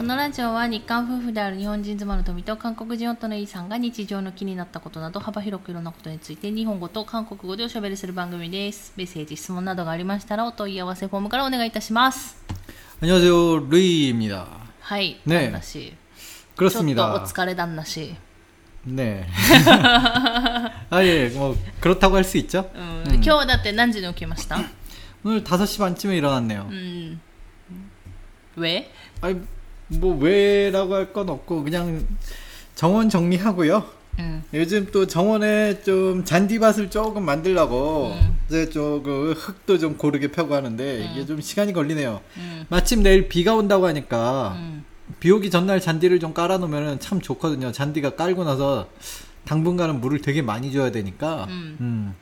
このラジオは日韓夫婦である日本人妻の富と韓国人夫のイさんが日常の気になったことなど幅広くいろんなことについて日本語と韓国語でおしゃべりする番組です。メッセージ、質問などがありましたらお問い合わせフォームからお願いいたします。 안녕하세요, 루이입니다. はい。ね旦那氏。ちょっと 그렇습니다. お疲れ旦那氏。 네. 아, 예, 뭐, 그렇다고 할 수 있죠. うん。今日はだって何時に起きました 오늘 5시 반쯤에 일어났네요. うん。왜? 아니, 뭐 왜라고 할 건 없고 그냥 정원 정리하고요. 음. 요즘 또 정원에 좀 잔디밭을 조금 만들라고 음. 이제 조금 그 흙도 좀 고르게 펴고 하는데 음. 이게 좀 시간이 걸리네요. 마침 내일 비가 온다고 하니까 비 오기 전날 잔디를 좀 깔아놓으면 참 좋거든요. 잔디가 깔고 나서 당분간은 물을 되게 많이 줘야 되니까. 음. 음.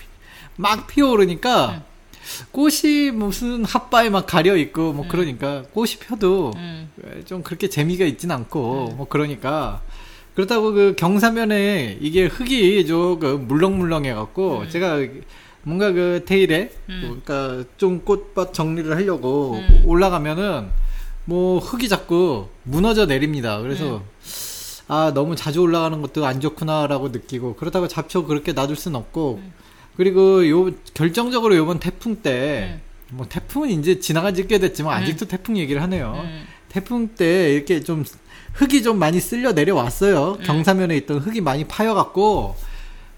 막 피어오르니까 음. 꽃이 무슨 핫바에 막 가려 있고 뭐 그러니까 꽃이 펴도。 좀 그렇게 재미가 있진 않고 뭐 그러니까 그렇다고 그 경사면에 이게 흙이 조금 물렁물렁해 갖고 제가 뭔가 그 테일에 음. 그러니까 좀 꽃밭 정리를 하려고 음. 올라가면은 뭐 흙이 자꾸 무너져 내립니다. 그래서 아 너무 자주 올라가는 것도 안 좋구나라고 느끼고 그렇다고 잡초 그렇게 놔둘 순 없고 그리고 요 결정적으로 요번 태풍 때 뭐 태풍은 이제 지나간 지 꽤 됐지만 아직도 태풍 얘기를 하네요. うん。 태풍 때 이렇게 좀 흙이 좀 많이 쓸려 내려왔어요. 음. 경사면에 있던 흙이 많이 파여갖고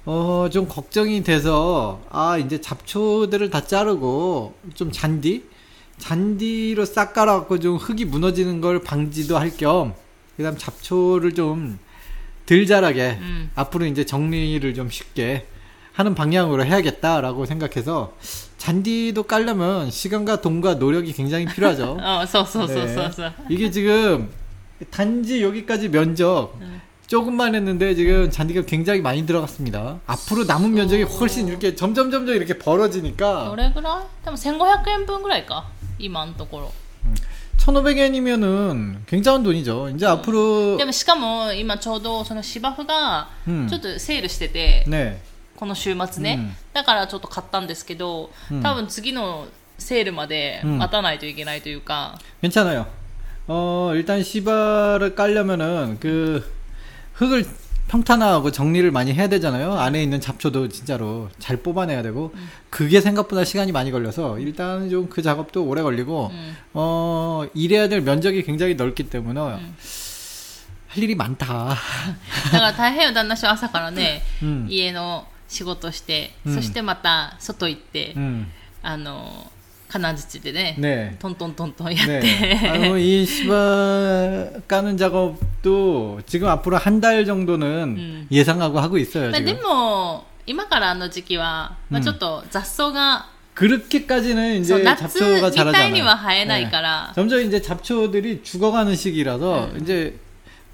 어 좀 걱정이 돼서 아 이제 잡초들을 다 자르고 좀 잔디 잔디로 싹 깔아갖고 좀 흙이 무너지는 걸 방지도 할 겸 그 다음 잡초를 좀 덜 자라게 음. 앞으로 이제 정리를 좀 쉽게 하는 방향으로 해야겠다라고 생각해서 잔디도 깔려면 시간과 돈과 노력이 굉장히 필요하죠. あそうそうそうそうそう。 이게 지금 단지 여기까지 면적 조금만 했는데 지금 잔디가 굉장히 많이 들어갔습니다. 앞으로 남은 면적이 훨씬 이렇게 점점 점점 이렇게 ど 벌어지니까 れぐらい多分1500円分ぐらいか。今のところ。 1,500엔이면은 굉장한 돈이죠. 이제 앞으로 でもしかも今ちょうどその芝生がうんちょっとセールしてて、 네 この週末ね、うんだからちょっと買ったんですけど、うん多分次のセールまでうん待たないといけないというか、 괜찮아요. 어 일단 시바를 깔려면은 그 흙을 평탄화하고 정리를 많이 해야 되잖아요. 안에 있는 잡초도 진짜로 잘 뽑아내야 되고 그게 생각보다 시간이 많이 걸려서 일단 좀 그 작업도 오래 걸리고 うん、 어 일해야 될 면적이 굉장히 넓기 때문에 할 일이 많다. だから大変よ旦那氏は朝からね、 음, 家の 仕事して、うんそしてまた外行って、 음, あの金槌でね、 네. トントントントンやって、 네. 아, 뭐이 시바 까는 작업도 지금 앞으로 한 달 정도는 음. 예상하고 하고 있어요. まあ、で 지금. も今からの時期は、まあ、うんちょっと雑草が、 그렇게까지는 そう 이제 夏 잡초가 みたい 자라잖아요. には生えない 네. から、 점점 이제 잡초들이 죽어가는 시기라서 이제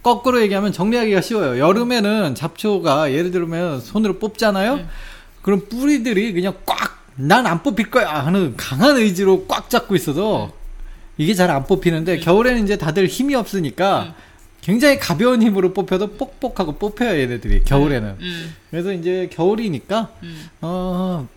거꾸로 얘기하면 정리하기가 쉬워요. 여름에는 잡초가 예를 들면 손으로 뽑잖아요. 네. 그럼 뿌리들이 그냥 꽉 난 안 뽑힐 거야 하는 강한 의지로 꽉 잡고 있어도 네. 이게 잘 안 뽑히는데 네. 겨울에는 이제 다들 힘이 없으니까 네. 굉장히 가벼운 힘으로 뽑혀도 뽁뽁하고 뽑혀요 얘네들이 네. 겨울에는. 음. 그래서 이제 겨울이니까 음. 어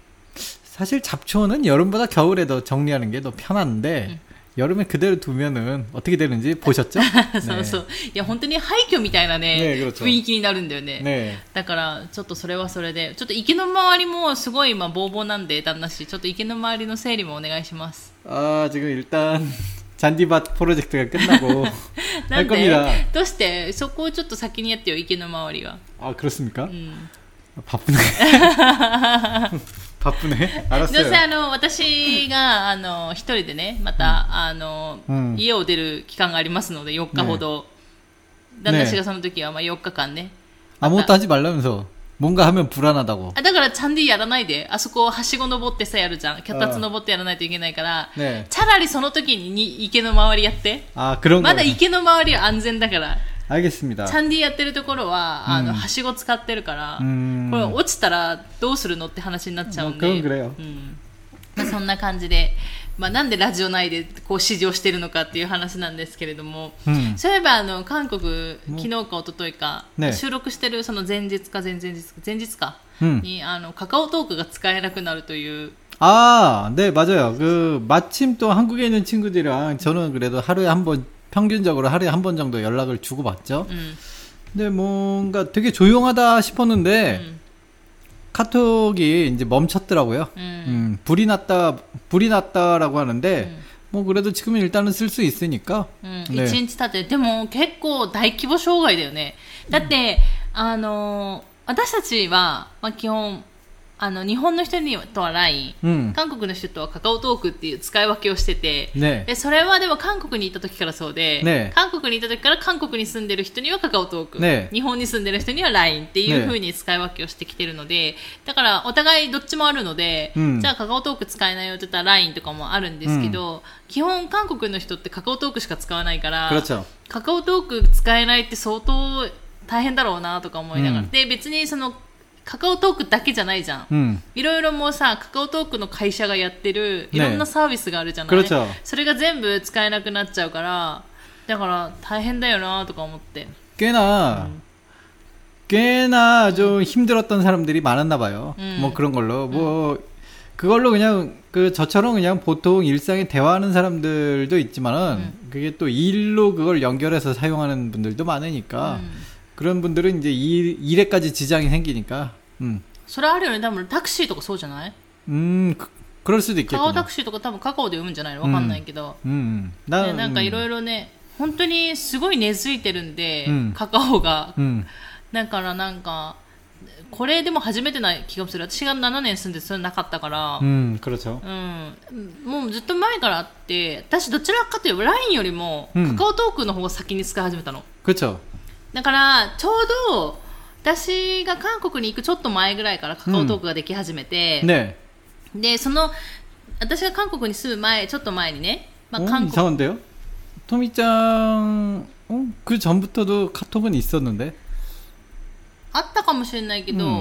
사실 잡초는 여름보다 겨울에 더 정리하는 게 더 편한데. 여름에 그대로 두면은 어떻게 되는지 보셨죠? そうそう。いや、本当に廃墟みたいなね、ねえ그렇죠 雰囲気になるんだよね。 네. だから、ちょっとそれはそれで、ちょっと池の周りもすごい今、ボーボーなんで、旦那氏、ちょっと池の周りの整理もお願いします。 아, 지금 일단 잔디밭 프로젝트가 끝나고 な 할 ん 겁니다. でどうしてそこをちょっと先にやってよ池の周りは 아 그렇습니까? うん 바쁘네. 바쁘네. どうせ 알았어요. あの私があの一人でねまた、あのうん家を出る期間がありますので4日ほど、旦那氏がその時はまあ4日間ね 아무것도 하지 말라면서 뭔가 하면 불안하다고. あだからちゃんでやらないであそこはしご登ってさやるじゃん脚立登ってやらないといけないから、 네. チャラリその時にに池の周りやって 아 그런 ま 거. だ池の周りは安全だから 알겠습니다. チャンディやってるところは、あのうんはしご使ってるから、 음. これ落ちたらどうするのって話になっちゃうんで、 まあ그건그래요 うんまあ、そんな感じで、まあ、なんでラジオ内でこう指示をしてるのかっていう話なんですけれども、 음. そういえばあの韓国昨日か一昨日か、ね収録してるその前日か前々日か前日か 음. にあのカカオトークが使えなくなるという、 아, 네, 맞아요. 그, 마침 또 한국에 있는 친구들이랑 저는 그래도 하루에 한 번, 평균적으로 하루에 한 번 정도 연락을 주고받죠. うん、 근데 뭔가 되게 조용하다 싶었는데, うん 카톡이 이제 멈췄더라고요. うん 음, 불이 났다, 불이 났다라고 하는데, 음. 뭐 그래도 지금은 일단은 쓸 수 있으니까. うん、ね1日経って、でも結構大規模障害だよね。だって、あのー私たちは、まあ、基本、 あの日本の人にとは LINE、うん、韓国の人とはカカオトークっていう使い分けをしてて、ね、でそれはでも韓国に行った時からそうで、ね、韓国に行った時から韓国に住んでる人にはカカオトーク、ね、日本に住んでる人には LINE っていうふうに使い分けをしてきてるので、だからお互いどっちもあるので、うん、じゃあカカオトーク使えないよって言ったら LINE とかもあるんですけど、うん、基本韓国の人ってカカオトークしか使わないからカカオトーク使えないって相当大変だろうなとか思いながら、で別にそのカカオトークだけじゃないじゃん、 음, いろいろもうさカカオトークの会社がやってるいろんなサービスがあるじゃない、 그렇죠. それが全部使えなくなっちゃうからだから大変だよなとか思って 꽤나, 꽤나 좀 힘들었던 사람들이 많았나 봐요. 음. 뭐 그런 걸로. 뭐, 그걸로 그냥, 그, 저처럼 그냥 보통 일상에 대화하는 사람들도 있지만은, 그게 또 일로 그걸 연결해서 사용하는 분들도 많으니까, うん 그런 분들은 이제 일, 일에까지 지장이 생기니 까. それあるよね。多分タクシーとかそうじゃないうん,그럴 수도 있겠구 나. 카오 택시とか多分カカオで呼ぶんじゃないわかんないけど。うん. 나, なんかいろいろね、本当にすごい根付いてるんで、カカオが。だからなんか、これでも初めてな気がする。私が7年住んでそれなかったから。うん、그렇 죠。 うん。もうずっと前からあって、私どちらかというと LINE よりも、カカオトークの方が先に使い始めたの?그렇 죠。 だからちょうど私が韓国に行くちょっと前ぐらいからカカオトークができ始めて、 네. でその私が韓国に住む前ちょっと前にね、まあ、 어, 韓国 이상한데요? 토미짱, 어? 그 전부터도 카톡은 있었는데? あったかもしれないけど、うん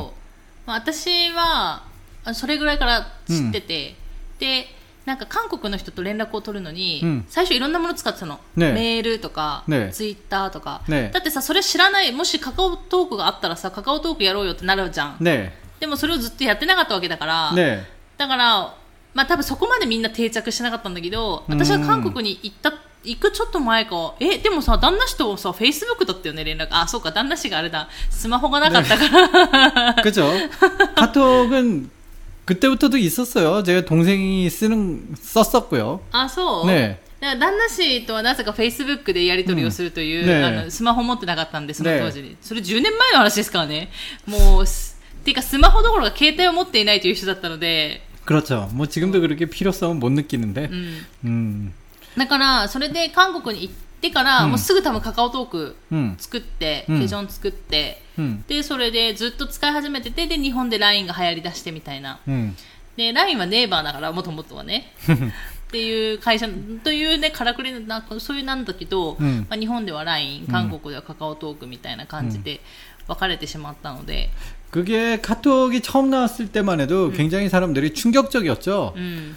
まあ、私はあそれぐらいから知ってて、で なんか韓国の人と連絡を取るのに、うん最初いろんなもの使ってたの、ねメールとか、ねツイッターとか、ねだってさそれ知らないもしカカオトークがあったらさカカオトークやろうよってなるじゃん、 네. でもそれをずっとやってなかったわけだから、 네. だからまあ多分そこまでみんな定着してなかったんだけど私が韓国に行った行くちょっと前かえでもさ旦那氏とさフェイスブックだったよね連絡あそうか旦那氏があれだスマホがなかったから、 그죠? 카톡은 그때부터도 있었어요. 제가 동생이 쓰는, 썼었고요. あそう、ねだから旦那氏とはなぜかフェイスブックでやり取りをするという、うんねあのスマホ持ってなかったんでそのね当時に、それ10年前の話ですからねもうすっていうかスマホどころか携帯を持っていないという人だったので、 그렇죠. 뭐 지금도 그렇게 필요성은 못 느끼는데. うん、 음. だからそれで韓国に行って から、うんもうすぐ多分カカオトーク 음. 作って、うんケジョン作って、 음. でそれでずっと使い始めててで日本で LINE が流行りだしてみたいな 음. で LINE はネイバーだからもともとはねっていう会社というねからくりなそういうなんだけど、うんまあ、日本では LINE 韓国ではカカオトークみたいな感じで分かれてしまったので、 그게 카톡이 처음 나왔을 때만 해도 굉장히 사람들이 충격적이었죠. うん、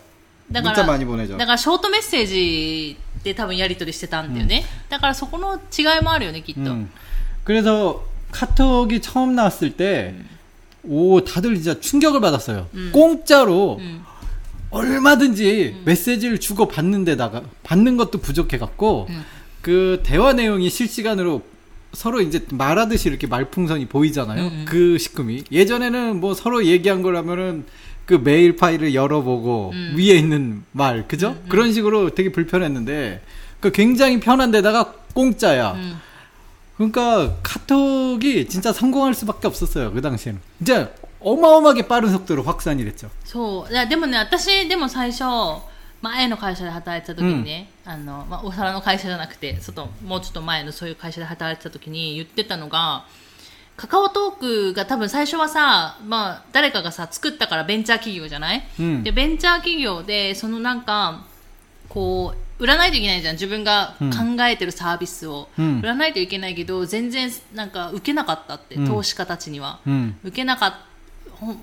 だか 문자 ら 많이 보내죠. だからショートメッセージで多分やり取りしてたんだよね、だからそこの違いもあるよねきっと、 음. 그래서 카톡이 처음 나왔을 때, 오, 다들 진짜 충격을 받았어요. 공짜로 음. 얼마든지 메시지를 주고 받는 데다가, 받는 것도 부족해갖고, 음. 그 대화 내용이 실시간으로 서로 이제 말하듯이 이렇게 말풍선이 보이잖아요. 음, 음. 그 시금이. 예전에는 뭐 서로 얘기한 거라면은 그 메일 파일을 열어보고 음. 위에 있는 말, 그죠? 그런 식으로 되게 불편했는데, 그 굉장히 편한 데다가 공짜야. 음. 그러니까 카톡이 진짜 성공할 수밖에 없었어요. 그 당시에는. 진짜 어마어마하게 빠른 속도로 확산이 됐죠.そういやでもね私でも最初前の会社で働いてた時にね、あのまあ、お皿の会社じゃなくて外もうちょっと前のそういう会社で働いてた時に言ってたのが カカオトークが多分最初はさ、まあ、誰かがさ作ったからベンチャー企業じゃない、うん。でベンチャー企業でそのなんかこう売らないといけないじゃん自分が考えてるサービスを、うん。売らないといけないけど全然なんか受けなかったって、うん。投資家たちには、うん。受けなかった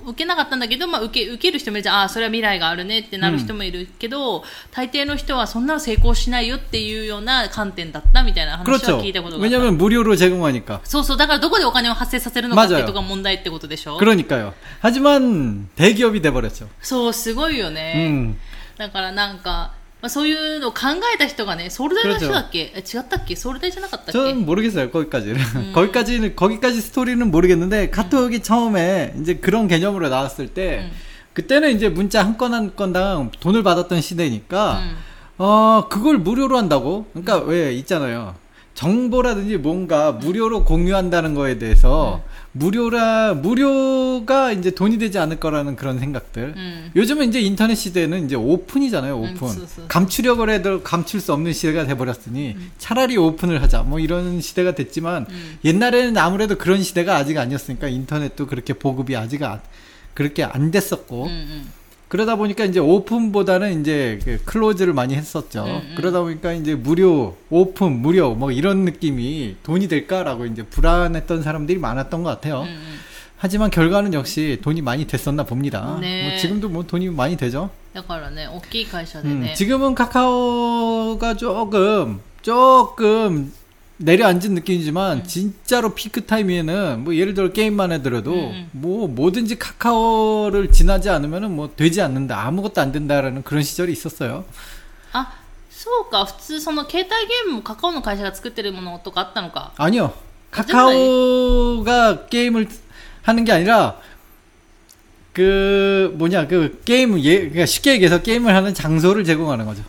受けなかったんだけど、まあ、受け受ける人もいるじゃんああそれは未来があるねってなる人もいるけど、大抵の人はそんなの成功しないよっていうような観点だったみたいな話は 그렇죠. 聞いたことがあった 왜냐면 무료로 제공하니까. そうそうだからどこでお金を発生させるのかっていう 맞아요 とこが問題ってことでしょ 그러니까요. 하지만 대기업이 돼버렸죠. そうすごいよね、 음. だからなんか、 まあ、そういうのを考えた人がねソウル大の人だっけ、え違ったっけソウル大じゃなかったっけ 저는 모르겠어요 거기까지는 거기까지는 거기까지 스토리는 모르겠는데 카톡이 처음에 이제 그런 개념으로 나왔을 때 음. 그때는 이제 문자 한 건 한 건당 돈을 받았던 시대니까 음. 어 그걸 무료로 한다고 그러니까 왜 있잖아요 정보라든지 뭔가 무료로 공유한다는 거에 대해서 음. 무료라 무료가 이제 돈이 되지 않을 거라는 그런 생각들. 음. 요즘은 이제 인터넷 시대는 이제 오픈이잖아요. 오픈. 음, 감추려고 해도 감출 수 없는 시대가 돼 버렸으니 차라리 오픈을 하자. 뭐 이런 시대가 됐지만 옛날에는 아무래도 그런 시대가 아직 아니었으니까 인터넷도 그렇게 보급이 아직 안 그렇게 안 됐었고. 그러다 보니까 이제 오픈보다는 이제 그 close를 많이 했었죠. 음, 음. 그러다 보니까 이제 무료, 오픈, 무료 뭐 이런 느낌이 돈이 될까라고 이제 불안했던 사람들이 많았던 것 같아요. 음, 하지만 결과는 역시 돈이 많이 됐었나 봅니다. 네. 뭐 지금도 뭐 돈이 많이 되죠. 네, 음, 지금은 카카오가 조금 조금 내려앉은 느낌이지만 진짜로 피크 타임에는 뭐 예를 들어 게임만 해더라도 음, 뭐 뭐든지 카카오를 지나지 않으면은 뭐 되지 않는다 아무것도 안 된다라는 그런 시절이 있었어요. あそうか普通その携帯ゲームもカカオの会社が作ってるものとかあったのか 아니요. 카카오가 게임을 하는 게 아니라 그 뭐냐 그 게임 예 그러니까 쉽게 얘기해서 게임을 하는 장소를 제공하는 거죠.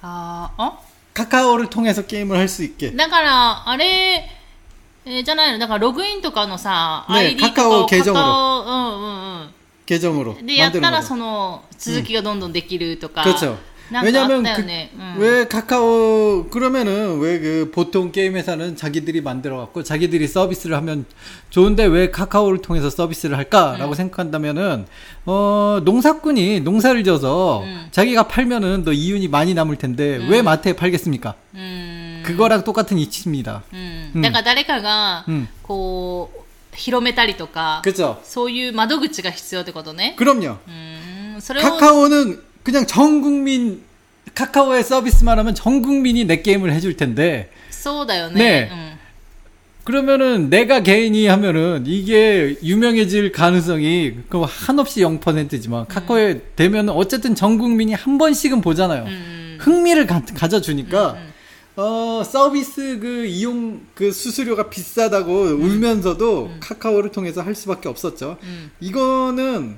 あー あ 카카오를 통해서 게임을 할 수 있게. だからあれ、えーじゃないのだからログインとかのさ、ね ID とかカカオを계정으로 カカオうんうん 계정으로 うんでやった 만드는 ら 거죠. その続きがどんどんできるとか、 그렇죠. なんかあった 왜냐면 よ 그, ね、うん 왜 카카오 그러면은 왜 그 보통 게임 회사는 자기들이 만들어 갖고 자기들이 서비스를 하면 좋은데 왜 카카오를 통해서 서비스를 할까라고 생각한다면은 어 농사꾼이 농사를 져서 음. 자기가 팔면은 더 이윤이 많이 남을 텐데 왜 마트에 팔겠습니까? うん 그거랑 똑같은 이치입니다. うんうんだから誰かがうんこう広めたりとか、 그죠? そういう窓口が必要ってことね 그럼요. うんそれを 카카오는 그냥 전 국민 카카오의 서비스만 하면 전 국민이 내 게임을 해줄 텐데. 쏘다요, 네. 그러면은 내가 개인이 하면은 이게 유명해질 가능성이 그 한없이 0%지만 카카오에 음. 되면 어쨌든 전 국민이 한 번씩은 보잖아요. 음. 흥미를 가, 져주니까 음, 음. 어, 서비스 그 이용 그 수수료가 비싸다고 울면서도 음. 카카오를 통해서 할 수밖에 없었죠. 이거는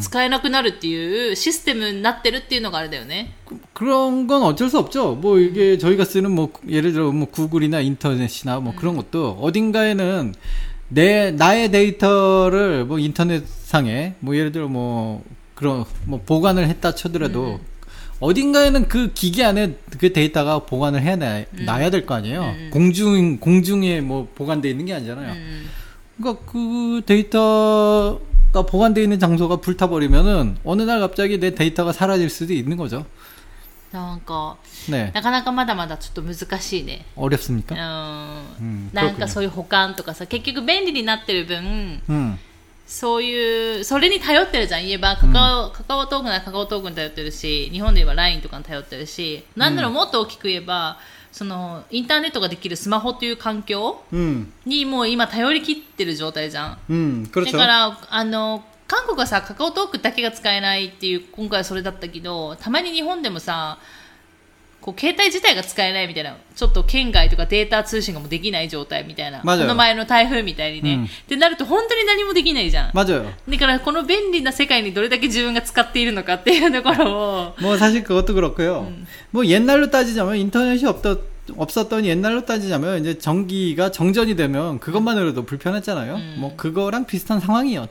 使えなくなるっていうシステムになってるっていうのがあれだよね 그런 건 어쩔 수 없죠. 뭐 이게 저희가 쓰는 뭐 예를 들어 뭐 구글이나 인터넷이나 뭐 그런 것도 어딘가에는 내 나의 데이터를 뭐 인터넷상에 뭐 예를 들어 뭐 그런 뭐 보관을 했다 쳐더라도 어딘가에는 그 기기 안에 그 데이터가 보관을 해 놔야 될 거 아니에요. 공중 공중에 뭐 보관돼 있는 게 아니잖아요. 음. 그러니까 그 데이터가 보관되어 있는 장소가 불타버리면은 어느 날 갑자기 내 데이터가 사라질 수도 있는 거죠. なんか 네. なかなかまだまだちょっと難しいね 어렵습니까? う 음, んなんか 그렇군요. そういう保管とかさ結局便利になってる分 음. そういうそれに頼ってるじゃん言えばカカオ,、カカオトークならカカオトークに頼ってるし日本で言えば LINE とかに頼ってるしなんならもっと大きく言えば、 そのインターネットができるスマホという環境にもう今頼り切ってる状態じゃん。うん、だからあの韓国はさカカオトークだけが使えないっていう今回はそれだったけどたまに日本でもさこう携帯自体が使えないみたいなちょっと県外とかデータ通信がもうできない状態みたいなこ 맞아요 の前の台風みたいにね、うんってなると本当に何もできないじゃん 맞아요. だからこの便利な世界にどれだけ自分が使っているのかっていうところを 뭐 사실 그것도 그렇고요. 뭐 옛날로 따지자면 인터넷이 없던 없었던 옛날로 따지자면 이제 전기가 정전이 되면 그것만으로도 불편했잖아요. 뭐 그거랑 비슷한 상황이었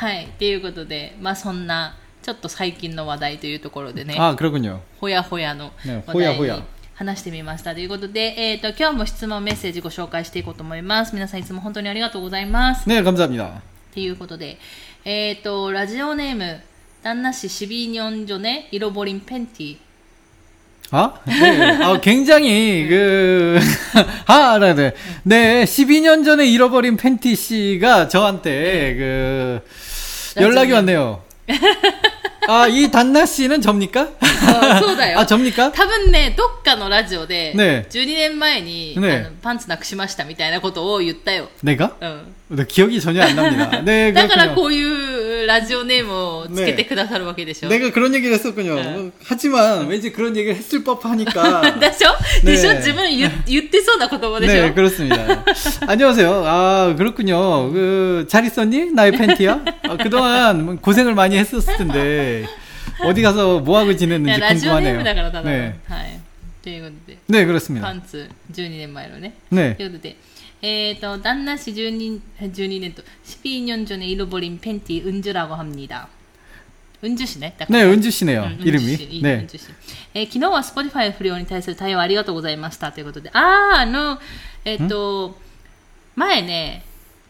はい。っていうことで、まあそんな、ちょっと最近の話題というところでね、 아 그렇군요. ほやほやのね話題にほやほや話してみました。ということで、えっ、と、今日も質問メッセージご紹介していこうと思います。皆さんいつも本当にありがとうございます。 네 감사합니다. っていうことで、えっ、と、ラジオネーム、旦那氏シビニョンジョネ、イロボリンペンティ。 아, 네. 아, 굉장히, 그, 아, 네, 네. 네, 12년 전에 잃어버린 팬티 씨가 저한테, 그, 연락이 왔네요. 아, 이 단나 씨는 접니까? あそうだよ。 아, 접니까? 多分ね、どっかのラジオで、ね12年前に、ねあのパンツなくしましたみたいなことを言ったよ。 내가? うん。 네, 기억이 전혀 안 납니다. 네, だから 그렇군요. こういう ラジオネームをつけてくださるわけでしょ。 내가 그런 얘기를 했었군요. 네. 뭐, 하지만 왠지 그런 얘기를 했을 법하니까. でしょ、ねでしょ自分言言ってそうな言葉でしょ、 네, 그렇습니다. 안녕하세요. 아, 그렇군요. 그, 잘 있었니? 나의 팬티야? 아, 그동안 뭐 고생을 많이 했었을 텐데, 어디 가서 뭐하고 いや 지냈는지 ラジオネー 궁금하네요. ムだからただの、 네. はい。ということで、 네, パ 그렇습니다. ンツ12年前のね。 네. ということで、えっ、と、旦那氏12, 12年と、12년 전에 잃어버린 팬티 은주라고 합니다. 은주氏ね。だから 네, 은주 씨네요. うん 이름이. うんいい 네. うんえー昨日は Spotify 不良に対する対応ありがとうございましたということで、あー、あの、えっと、前ね、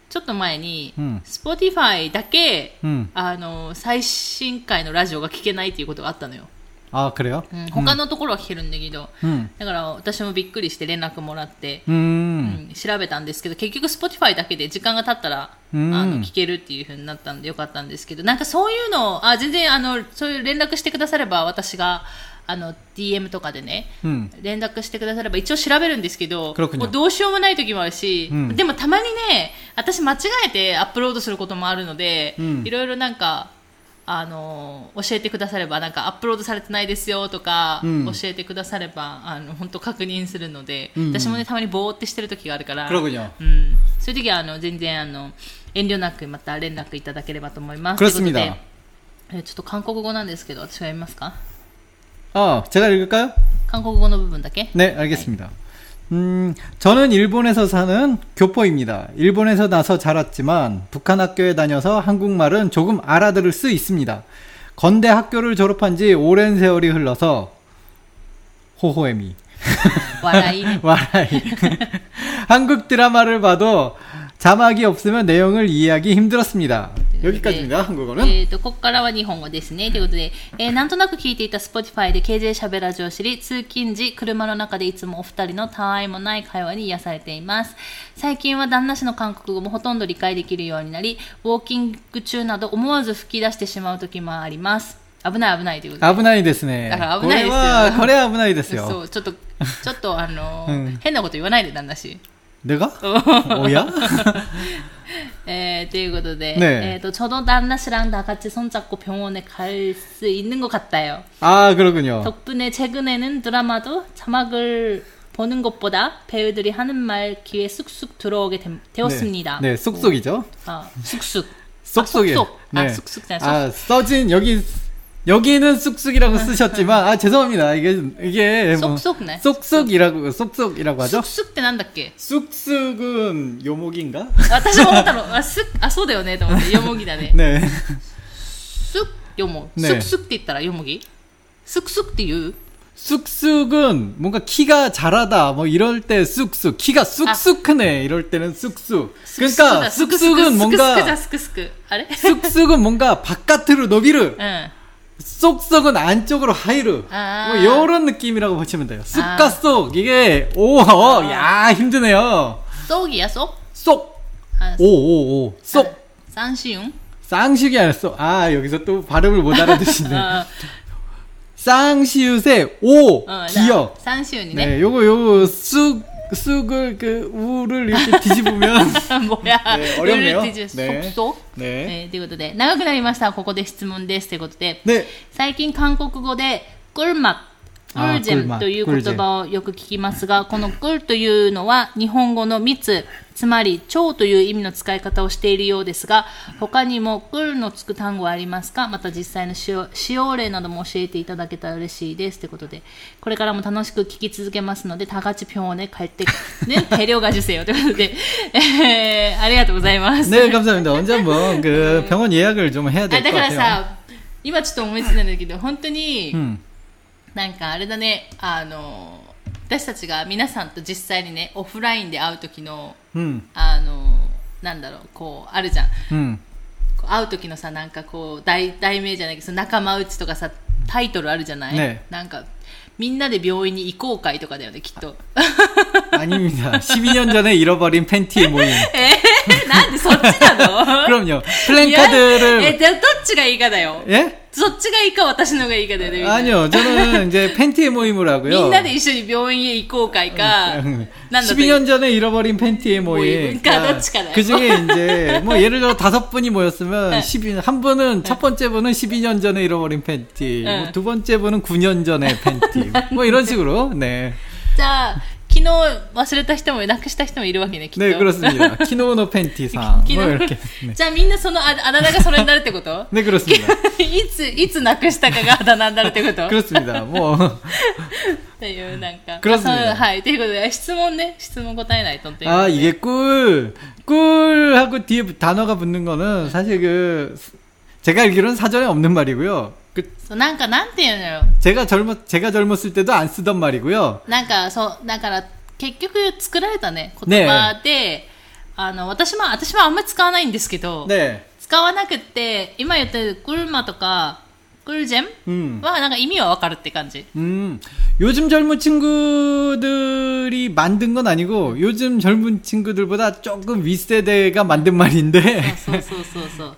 ちょっと前に、うん Spotify だけ、 음. あの、最新回のラジオが聞けないっていうことがあったのよ。 아, 그래요? うん他のところは聞けるんだけど、 음. だから私もびっくりして連絡もらって、 음. うん調べたんですけど結局 Spotify だけで時間が経ったら、うんあの聞けるっていう風になったんでよかったんですけどなんかそういうのあ全然あのそういう連絡してくだされば私があの DM とかでね 음. 連絡してくだされば一応調べるんですけど 그렇군요 もうどうしようもない時もあるし、うんでもたまにね私間違えてアップロードすることもあるので、うんいろいろなんか あの教えてくださればなんかアップロードされてないですよとか、うん教えてくださればあの本当確認するので、うん私もねたまにぼーってしてる時があるから、 그러군요. うん、そういう時はあの全然あの遠慮なくまた連絡いただければと思います。 그렇습니다 ということでえちょっと韓国語なんですけど私が読みますか 아, 제가 읽을까요? 韓国語の部分だけ 네, 알겠습니다. 음, 저는 일본에서 사는 교포입니다. 일본에서 나서 자랐지만 북한 학교에 다녀서 한국말은 조금 알아들을 수 있습니다. 건대 학교를 졸업한 지 오랜 세월이 흘러서 호호애미 와라이 와라이 한국 드라마를 봐도 자막이 없으면 내용을 이해하기 힘들었습니다. えっ、ー、と、ここからは日本語ですね。ということで、えー、なんとなく聞いていた Spotify で KJ しゃべらじを知り、通勤時、車の中でいつもお二人のたわいもない会話に癒されています。最近は旦那氏の韓国語もほとんど理解できるようになり、ウォーキング中など思わず吹き出してしまう時もあります。危ない危ないということ危ないですね。だから危ないですよ。これは、これは危ないですよ。そう、ちょっと、ちょっとあのーうん、変なこと言わないで、旦那氏。でが？おや？えー、ということで、 네 えーと、저도단나씨랑다같이손잡고병원에갈 수 있는 것 같아요. 아, 그렇군요. 덕분에 최근에는 드라마도 자막을 보는 것보다 배우들이 하는 말 귀에 쑥쑥 들어오게 되, 었습니다 네, 네, 쑥쑥이죠. 아, 쑥쑥. 쏙쏙이. 쏙쏙. 아, 쑥쑥 잘 쏙. 아, 써진 여기 여기는 쑥쑥이라고 쓰셨지만 아 죄송합니다. 이게 이게 뭐 쏙쏙네. 쏙쏙이라고 쏙쏙이라고 하죠? 쑥쑥 때난다께. 쑥쑥은 요목인가? 아 다시 먹었다로. 아쑥아 소대요네 요목이다네. 네 쑥 요목. 네. 쑥쑥 때 있더라 요목이. 쑥쑥 때유. 쑥쑥은 뭔가 키가 자라다 뭐 이럴 때 쑥쑥 키가 쑥쑥 크네. 아. 이럴 때는 쑥쑥. 그러니까 쑥쑥은 뭔가 쑥쑥은 뭔가 바깥으로 너비르 응. 쏙쏙은 안쪽으로 하이로 아. 뭐 이런 느낌이라고 보시면 돼요. 쑥과 아. 쏙 이게 오야 어, 아. 힘드네요. 쏙이야 쏙? 쏙. 아, 오오오 쏙. 아, 쌍시웅. 쌍시이 아니라 쏙. 아 여기서 또 발음을 못 알아듣시네. 어. 쌍시웃의 오 어, 기억. 쌍시운이네. 네, 요거 요거 쑥 쑥을 그 우를 이렇게 뒤집으면 もや、 네 어렵네요 ルールってね即走 네 えーということで、長くなりました。ここで質問です。ということで、 네 最近韓国語で、クルマ、 クあールジェンという言葉をよく聞きますが、このクルというのは日本語の密、つまり超という意味の使い方をしているようですが、他にもクルのつく単語はありますかまた実際の使用使用例なども教えていただけたら嬉しいです。ということで、これからも楽しく聞き続けますので、タガチピョンをね、帰って、ね、大量が受精よということで、えーありがとうございます。 네, 감사합니다. 언제 한번 그 병원 예약을 좀 해야 あ 될 だ 것 から 같아요. さ、今ちょっと思いついたんだけど、本当に、 음. なんかあれだね、あの、私たちが皆さんと実際にね、オフラインで会う時の、 음. あの、なんだろう、こう、あるじゃん。 음. こう会う時のさ、なんかこう、題題名じゃないけど、その仲間内とかさ、タイトルあるじゃない、ねなんか、みんなで病院に行こう会とかだよね、きっと。 아닙니다. 12년 전에 잃어버린 팬티의 모임. えー、なんでそっちなの 그럼요. いやえ、 플랜카드를 じゃあどっちがいいかだよ。 예? そっちがいいか私のがいいかだよね。みんな 아니요. 저는 이제 팬티의 모임을 하고요. みんなで一緒に病院へ行こう会か、 음, なんだった 12년 전에 잃어버린 팬티의 모임. 모임. 그러니까 너치가나요? 그 중에 이제 뭐 예를 들어 다섯 분이 모였으면 12, 한 분은 첫 번째 분은 12년 전에 잃어버린 팬티, 네. 뭐두 번째 분은 9년 전에 팬티, 뭐 이런 식으로 네, じゃあ、 昨日忘れた人もなくした人もいるわけね、きっと。 네 그렇습니다. 키노노 팬티상, 昨 뭐 日 이렇게. 네. じゃあみんなそのああだ名がそれになるってこと 네 그렇습니다. いつ、いつなくしたかがあだ名になるってこと 그렇습니다. 뭐 っていう、なんか。クロスミそうはい。ということで、質問ね、質問答えないとっていう。 아, 이게 꿀, 꿀하고 뒤에 단어가 붙는 거는 사실 그, 제가 알기로는 사전에 없는 말이고요. 그, そうなんか、なんていうのよ。 제가 젊었, 제가 젊었을 때도 안 쓰던 말이고요. なんか、そう、だから、結局作られたね、言葉で、あの、私も、私もあんまり使わないんですけど、 네. 使わなくって、今言ってるクルマとか、クルジェン 음. は、なんか意味はわかるって感じ。 음, 요즘 젊은 친구들이 만든 건 아니고, 요즘 젊은 친구들보다 조금 윗세대가 만든 말인데, そうそうそうそう。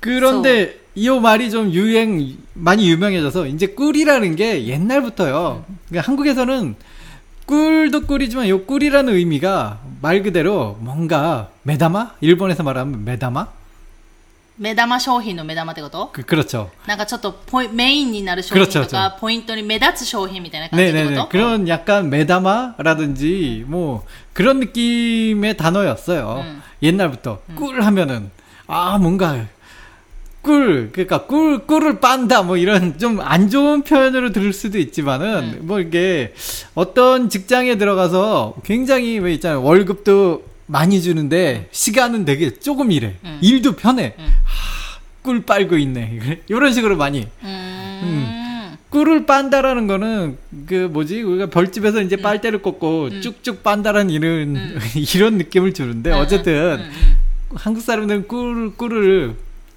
그런데 이 말이 좀 유행, 많이 유명해져서, 이제 꿀이라는 게 옛날부터요. 그러니까 한국에서는 꿀도 꿀이지만 요 꿀이라는 의미가 말 그대로 뭔가 메다마? 일본에서 말하면 메다마? 目玉商品の目玉ってこと 그, 그렇죠. なんかちょっとポイメインになる商品と 그렇죠 か、ポイントに目立つ商品みたいな感じってこ 네네네. と 그런 약간 메다마라든지 뭐 그런 느낌의 단어였어요. 음. 옛날부터 꿀 하면은 아 뭔가 꿀, 그러니까 꿀, 꿀을 빤다, 뭐 이런 좀 안 좋은 표현으로 들을 수도 있지만은, 음. 뭐 이게 어떤 직장에 들어가서 굉장히 왜 있잖아요. 월급도 많이 주는데 시간은 되게 조금 이래. 음. 네. 일도 편해. 음. 하, 꿀 빨고 있네. 이런 식으로 많이. 음. 음. 꿀을 빤다라는 거는 그 뭐지 우리가 벌집에서 이제 음. 빨대를 꽂고 쭉쭉 빤다라는 이런 이런 느낌을 주는데 어쨌든 한국 사람들은 꿀 꿀을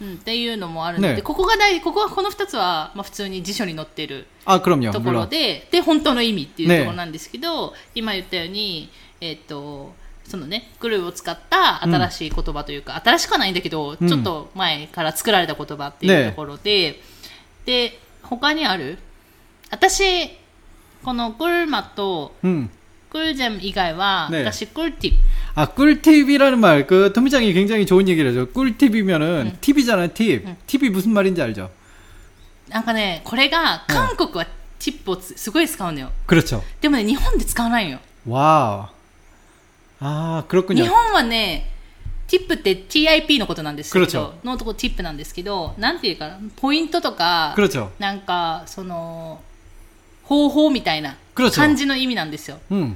うん、っていうのもあるので、ね、ここが大ここはこの2つは、まあ、普通に辞書に載ってるところでで本当の意味っていうところなんですけど、ね、今言ったように、えー、っとそのね、グルーを使った新しい言葉というか、うん、新しくはないんだけど、うん、ちょっと前から作られた言葉っていうところで、ね、で、他にある私、このグルマと、グルジェム以外は、ね、私、グルティッ 아, 꿀팁이라는 말, 그, 토미짱이 굉장히 좋은 얘기를 해줘. 꿀팁이면은, 팁이잖아요, 팁. 팁이 무슨 말인지 알죠? プ。なんかね、これが、韓国はティップをつすごい使うのよ。 그렇죠. でもね、日本で使わないのよ。 와우. 아, 그렇군요. 日本はね、ティップって TIP のことなんですけ 그렇죠 ど、のとこティップなんですけど、なんていうかな、ポイントとか、 그렇죠. なんか、その、方法みたいな 그렇죠 感じの意味なんですよ。 음.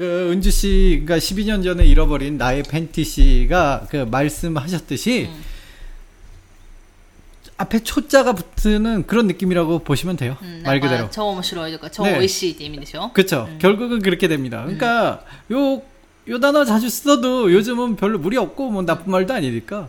그 은주 씨가 12년 전에 잃어버린 나의 팬티 씨가 그 말씀하셨듯이 음. 앞에 초자가 붙는 그런 느낌이라고 보시면 돼요. 음, 말 그대로. 저어머시로이저저오이시님이죠 네. 그렇죠. 결국은 그렇게 됩니다. 그러니까 요 요 단어 자주 써도 요즘은 별로 무리 없고 뭐 나쁜 말도 아니니까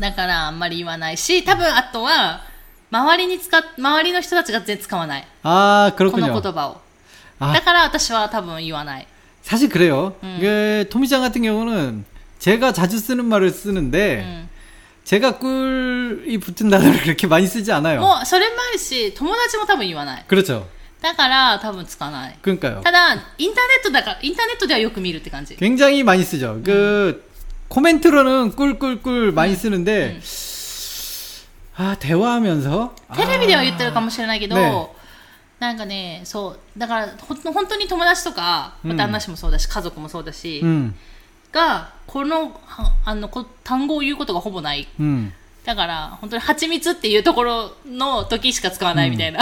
だからあんまり言わないし、多分あとは、周りに使っ、周りの人たちが全然使わない。 아, この 그렇군요. 言葉を。 아, だから私は多分言わない。 사실 그래요. 음. 그 토미짱 같은 경우는 제가 자주 쓰는 말을 う 쓰는데 ん。 제가 꿀이 붙은 단어를 그렇게 많이 쓰지 않아요. もう、それもあるし、友達も多分言わない。 그렇죠. だから多分使わない。 그러니까요. ただ、インターネットだから、インターネットではよく見るって感じ。 굉장히 많이 쓰죠. 그 코멘트로는 꿀꿀꿀 많이 쓰는데 아 대화하면서 テレビでは言ってるかもしれないけど、ねなんかね、そう、だから、ほん本当に友達とか、うん旦那氏もそうだし、家族もそうだし、 음, が、この、はあの、こ単語を言うことがほぼない。 음. だから、本当に蜂蜜っていうところの時しか使わないみたいな。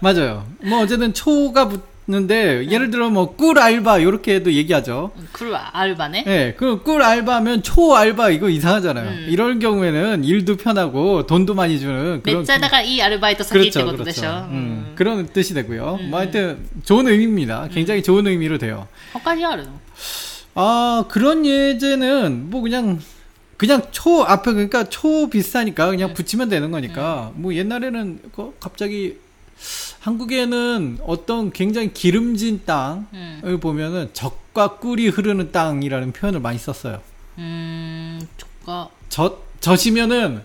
맞아요. 뭐 어쨌든 초가 붙 있는데 예를 들어 뭐 꿀 알바 이렇게도 얘기하죠. 음, 꿀 알바네. 예, 네, 그꿀 알바면 초 알바 이거 이상하잖아요. 음. 이럴 경우에는 일도 편하고 돈도 많이 주는 그런 매자다가 그 이 아르바이트 사기 그렇죠, 그렇죠. 되죠. 음. 음. 그런 뜻이 되고요. 음. 뭐 음. 하여튼 좋은 의미입니다. 음. 굉장히 좋은 의미로 돼요. 아아 그런 예제는 뭐 그냥 그냥 초 앞에 그러니까 초 비싸니까 그냥 네. 붙이면 되는 거니까 뭐 옛날에는 그 갑자기 한국에는 어떤 굉장히 기름진 땅을 うん。 보면은 젖과 꿀이 흐르는 땅이라는 표현을 많이 썼어요. うーん、とか、 젖 젖이면은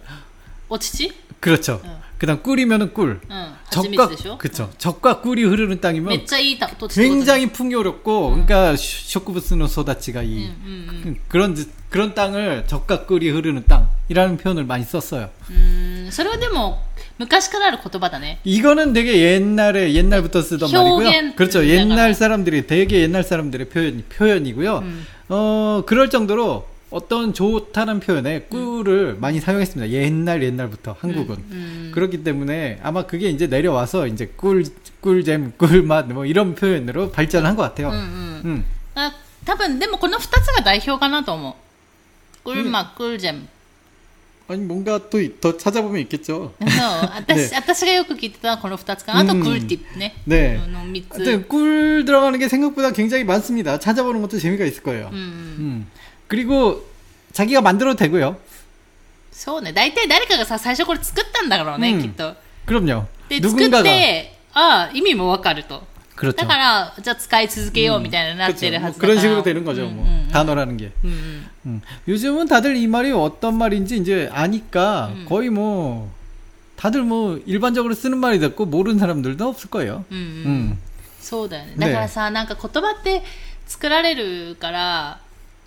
お乳 그렇죠. 응. 그다음 꿀이면은 꿀. うん。蜂蜜 젖과 でしょ 그렇죠. 젖과 꿀이 흐르는 めっ 땅이면 ちゃいいた土地ってこと 굉장히 풍요롭고 그러니까 쇼크부스노 소다치가 이 うんうんうん。 그- 그런 그런 땅을 젖과 꿀이 흐르는 땅이라는 표현을 많이 썼어요. うーんそれはでも 昔からある言葉だね。 이거는 되게 옛날에 옛날부터 쓰던 효겐 말이고요. 그렇죠. 내가- 옛날 사람들이 되게 옛날 사람들의 표현 표현이고요. 음. 어 그럴 정도로 어떤 좋다는 표현에 꿀을 많이 사용했습니다. 옛날 옛날부터 한국은. うん。 그렇기 때문에 아마 그게 이제 내려와서 이제 꿀 꿀잼 꿀맛 뭐 이런 표현으로 발전한 것 같아요. うんうん。 음. あ多分でもこの二つが代表かなと思う。クルマ、クルジェム。 아니 뭔가 또 더 찾아보면 있겠죠. そう私、ね私がよく聞いてたのはこの二つかな。あとうんクルティップね。 네. あの三つ。 하여튼 꿀 들어가는 게 생각보다 굉장히 많습니다. 찾아보는 것도 재미가 있을 거예요. うんうん。 음. 그리고 자기가 만들어도 되고요. そうね。大体誰かがさ、最初これ作ったんだろうね、うんきっと。 그럼요. で、作っ 누군가가 て、ああ、意味もわかると。 그렇죠. だから、じゃあ使い続けようみたいになってる 그렇죠. は 뭐 ずだから。 그런 식으로 되는 거죠. 뭐 음, 음, 음. 단어라는 게. うんうん。 음. 요즘은 다들 이 말이 어떤 말인지 이제 아니까 음. 거의 뭐 다들 뭐 일반적으로 쓰는 말이 됐고 모르는 사람들도 없을 거예요. うんうん。 음. そうだよね。ねだからさ、なんか言葉って作られるから、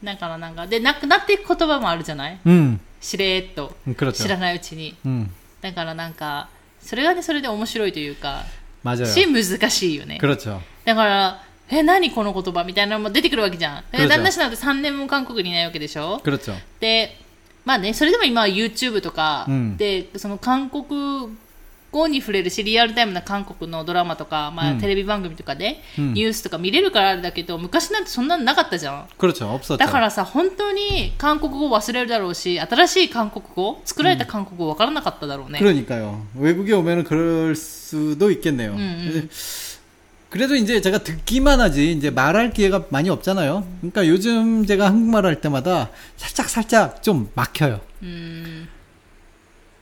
だからなんか、で、なくなっていく言葉もあるじゃない 음. しれーっと。 음, 그렇죠. 知らないうちに。 음. だからなんか、それがね、それで面白いというか、 맞아요. し難しいよね。だから、え、何この言葉みたいなのも出てくるわけじゃん。旦那氏なって3年も韓国にいないわけでしょで、まあね、それでも今は YouTube とかで、うん、その韓国語に触れるし、リアルタイムな韓国のドラマとか、まあ、うんテレビ番組とかで、うんニュースとか見れるからあれだけど、昔なんてそんなのなかったじゃん。 그렇죠. 없었죠. だからさ、本当に韓国語忘れるだろうし、新しい韓国語、作られた韓国語分からなかっただろうね。 그러니까요. 외국에 오면은 그럴 수도 있겠네요. 음, 음. 근데 그래도 이제 제가 듣기만 하지 이제 말할 기회가 많이 없잖아요. 그러니까 요즘 제가 한국말 할 때마다 살짝 살짝 좀 막혀요. うん。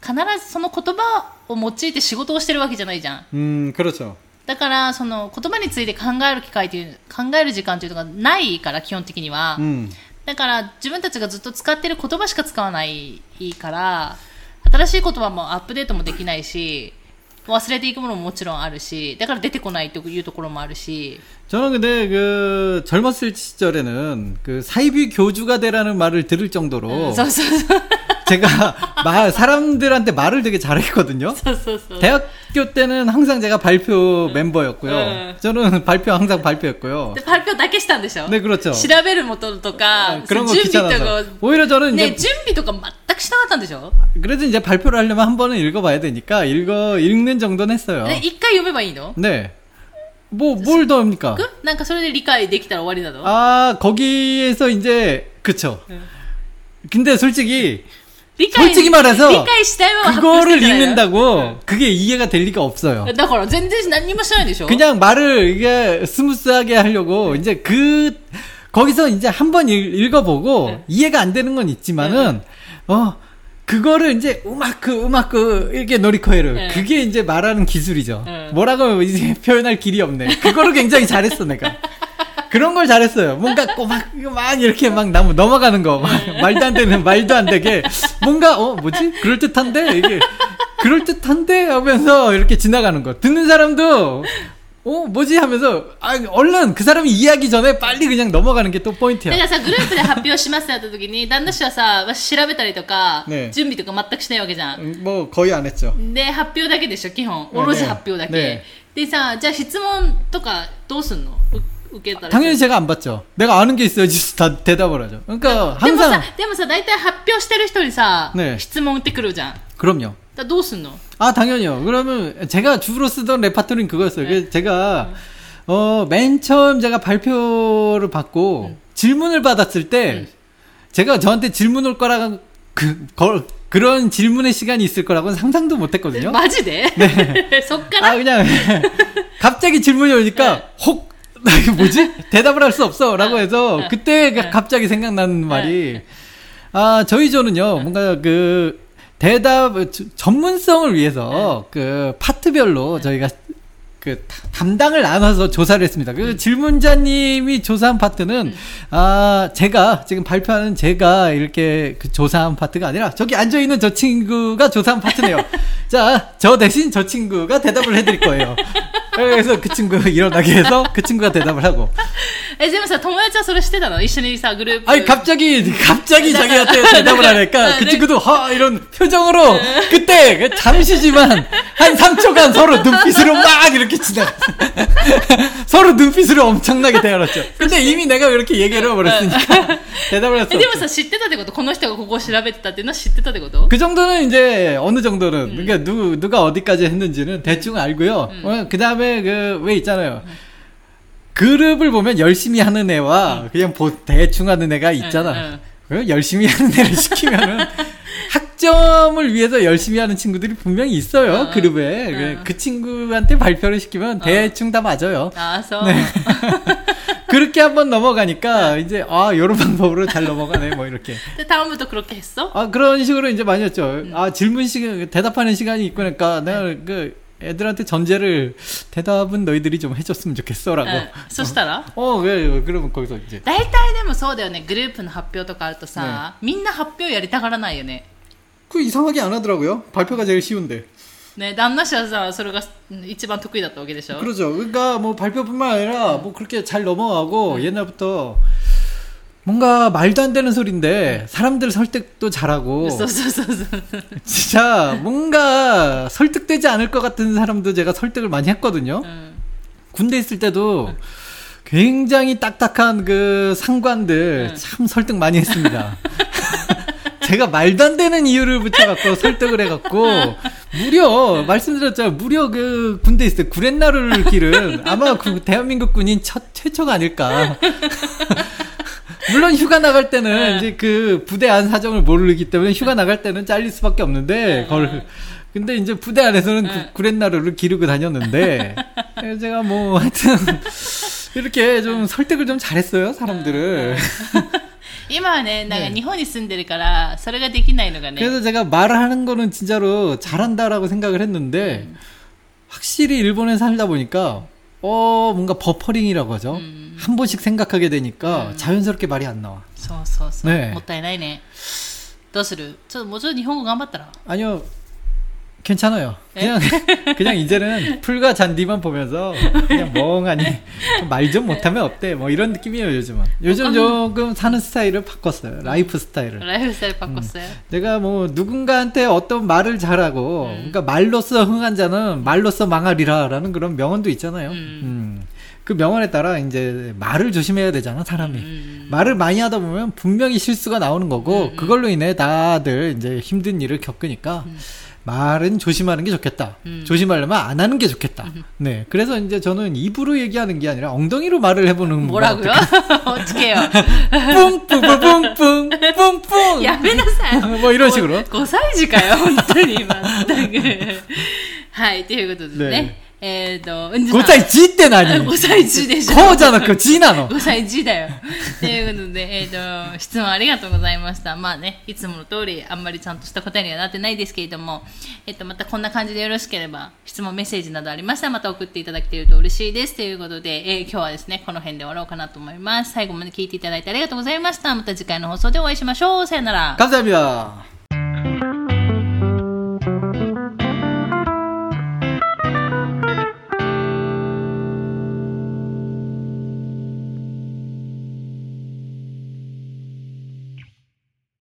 必ずその言葉を用いて仕事をしてるわけじゃないじゃん。 음, 그렇죠. だから、その言葉について考える機会という、考える時間というのがないから、基本的には。 음, だから、自分たちがずっと使ってる言葉しか使わないから、新しい言葉もアップデートもできないし、忘れていくものももちろんあるし、だから出てこないというところもあるし、 저는 근데 그 젊었을 시절에는 그 사이비 교주가 되라는 말을 들을 정도로 そうそうそう。 제가 말 사람들한테 말을 되게 잘했거든요. そうそうそう。 대학교 때는 항상 제가 발표 멤버였고요. 네. 저는 발표 항상 발표했고요. で、発表だけしたんでしょ 네, 그렇죠. 調べることとか、 아, 그런 거 準備と 귀찮아서. か、 오히려 저는 ね、 이제 準備とか全くしなかったんでしょ 그래도 이제 발표를 하려면 한 번은 읽어봐야 되니까 읽어 읽는 정도는 했어요. で、一回読めばいいの 네. 뭐 뭘 더 합니까? くなんかそれで理解できたら終わりなの 아 거기에서 이제 그쵸. 네. 근데 솔직히 理解、 솔직히 말해서 그거를 읽는다고 그게 이해가 될 리가 없어요. 그냥 말을 이게 smooth하게 하려고 이제 그 거기서 이제 한번 읽어보고 이해가 안 되는 건 있지만은 어 그거를 이제 うまく 그 うまく 그 이렇게 노리코에를 그게 이제 말하는 기술이죠. 뭐라고 이제 표현할 길이 없네. 그거를 굉장히 잘했어 내가. 그런 걸 잘했어요. 뭔가 꼬막 이거 막 이렇게 막 나무 넘어가는 거 막, 네. 말도 안 되는 말도 안 되게 뭔가 어 뭐지 그럴 듯한데 이게 그럴 듯한데 하면서 이렇게 지나가는 거 듣는 사람도 어 뭐지 하면서 아 얼른 그 사람이 이해하기 전에 빨리 그냥 넘어가는 게 또 だ 포인트야. からさ、グループで発表しますってなった時に、旦那氏はさ、調べたりとか、ね準備とか全くしないわけじゃん。 음, 뭐 거의 안 했죠. で、発表だけでしょ、基本。おろし発表だけ。ねでさ、じゃあ質問とかどうすんのう 受けたら。 당연히 제가 안 받죠. 내가 아는 게 있어야지 다 대답을 하죠. 그러니까 でもさ 항상 、でもさ、大体発表してる人にさ、ね質問ってくるじゃん。だか 그럼요. らどうすんの 아, 당연히요. 그러면 제가 주로 쓰던 레파토리는 그거였어요. 그래서 제가, 어, 맨 처음 제가 발표를 받고 질문을 받았을 때 제가 저한테 질문 올 거라, 그, 거, 그런 질문의 시간이 있을 거라고는 상상도 못 했거든요. マジで、そっか 아, ら 그냥 갑자기 질문이 오니까 혹! 나 이거 뭐지? 대답을 할 수 없어! 라고 해서 그때 갑자기 생각나는 말이 아, 저희 조는요, 뭔가 그, 대답, 저- 전문성을 위해서 그 파트별로 저희가 그 다- 담당을 나눠서 조사를 했습니다. 그 질문자님이 조사한 파트는 아 제가 지금 발표하는 제가 이렇게 그 조사한 파트가 아니라 저기 앉아 있는 저 친구가 조사한 파트네요. 자, 저 대신 저 친구가 대답을 해드릴 거예요. 그래서 그 친구 일어나게 해서 그 친구가 대답을 하고 え、でもさ、友達はそれしてたの一緒にさ、グループ。 아니 갑자기 갑자기 자기한테 대답을 하니까 그 네. 친구도 하 이런 표정으로 그때 그 잠시지만 한 3초간 서로 눈빛으로 막 이렇게 지나 서로 눈빛으로 엄청나게 대화했죠. 근데 이미 내가 이렇게 얘기를 해버렸으니까 대답을 え、 했어. でもさ、知ってたってことこの人がここを調べてたっていうのは知ってたってこと 그 정도는 이제 어느 정도는 그러니까 누 누가 어디까지 했는지는 대충 알고요. 어, 그 다음에 그 왜 있잖아요. 그룹을 보면 열심히 하는 애와 그냥 보, 대충 하는 애가 있잖아. 응, 그 열심히 하는 애를 시키면은 학점을 위해서 열심히 하는 친구들이 분명히 있어요 응, 그룹에 그- 응. 그 친구한테 발표를 시키면 대충 다 맞아요 ああ、そう。 네. 그렇게 한번 넘어가니까 이제 아 이런 방법으로 잘 넘어가네 뭐 이렇게 で、다음부터 그렇게 했어? 아 그런 식으로 이제 많이 했죠 아 질문 시간 대답하는 시간이 있고 그러니까 내가 그 애들한테 전제를 대답은 너희들이 좀 해줬으면 좋겠어라고. うんそしたら 어, 왜, 그러면 거기서 이제 大体でもそうだよねグループの発表とかあるとさ、みんな発表やりたがらないよね 그 이상하게 안 하더라고요. 발표가 제일 쉬운데. ね旦那氏はさそれがうん一番得意だったわけでしょ 그러죠. 그러니까 뭐 발표뿐만 아니라 뭐 그렇게 잘 넘어가고 옛날부터 뭔가 말도 안 되는 소리인데 사람들 설득도 잘하고 そうそうそうそう 진짜 뭔가 설득되지 않을 것 같은 사람도 제가 설득을 많이 했거든요. うん 군대 있을 때도 굉장히 딱딱한 그 상관들 응. 참 설득 많이 했습니다. 제가 말도 안 되는 이유를 붙여갖고 설득을 해갖고 무려 말씀드렸잖아요. 무려 그 군대 있을 때 구렛나루를 기른 아마 그 대한민국 군인 첫 최초가 아닐까. 물론 휴가 나갈 때는 응. 이제 그 부대 안 사정을 모르기 때문에 휴가 나갈 때는 잘릴 수밖에 없는데 그걸 근데 이제 부대 안에서는. 구렛나루를 기르고 다녔는데 제가 뭐 하여튼 이렇게 좀 설득을 좀 잘했어요 사람들을 今はねなんかね日本に住んでるからそれができないのがね 그래서 제가 말을 하는 거는 진짜로 잘한다라고 생각을 했는데 확실히 일본에 살다 보니까 어 뭔가 버퍼링이라고 하죠 음. 한 번씩 생각하게 되니까 음. 자연스럽게 말이 안 나와 そうそうそう、ねもったいないねどうするちょっともうちょっと日本語頑張ったら 아니요 괜찮아요. 예? 그냥 그냥 이제는 풀과 잔디만 보면서 그냥 멍하니 말 좀 못하면 어때? 뭐 이런 느낌이에요 요즘은. 요즘 조금 사는 스타일을 바꿨어요. 라이프 스타일을. 라이프 스타일 음. 바꿨어요. 음. 내가 뭐 누군가한테 어떤 말을 잘하고 음. 그러니까 말로써 흥한 자는 말로써 망하리라라는 그런 명언도 있잖아요. 음. 음. 그 명언에 따라 이제 말을 조심해야 되잖아 사람이 음. 음. 말을 많이 하다 보면 분명히 실수가 나오는 거고 음. 그걸로 인해 다들 이제 힘든 일을 겪으니까 음. 말은 조심하는 게 좋겠다. 음. 조심하려면 안 하는 게 좋겠다. 음. 네. 그래서 이제 저는 입으로 얘기하는 게 아니라 엉덩이로 말을 해보는 뭐라고요? 어떻게 해요? 뿡뿡뿡뿡뿡뿡 やめなさい。 뭐 이런 식으로. 5歳児かよ、本当に、まったく。はい、ということでね。ね えっ、ー、と、うん5歳児って何 ?5 歳児でしょ。こうじゃなく児なの ?5 歳児だよ。ということで、えっ、ー、と、質問ありがとうございました。まあね、いつもの通り、あんまりちゃんとした答えにはなってないですけれども、えっ、ー、と、またこんな感じでよろしければ、質問メッセージなどありましたら、また送っていただけると嬉しいです。ということで、えー、今日はですね、この辺で終わろうかなと思います。最後まで聞いていただいてありがとうございました。また次回の放送でお会いしましょう。さよなら。感謝日は。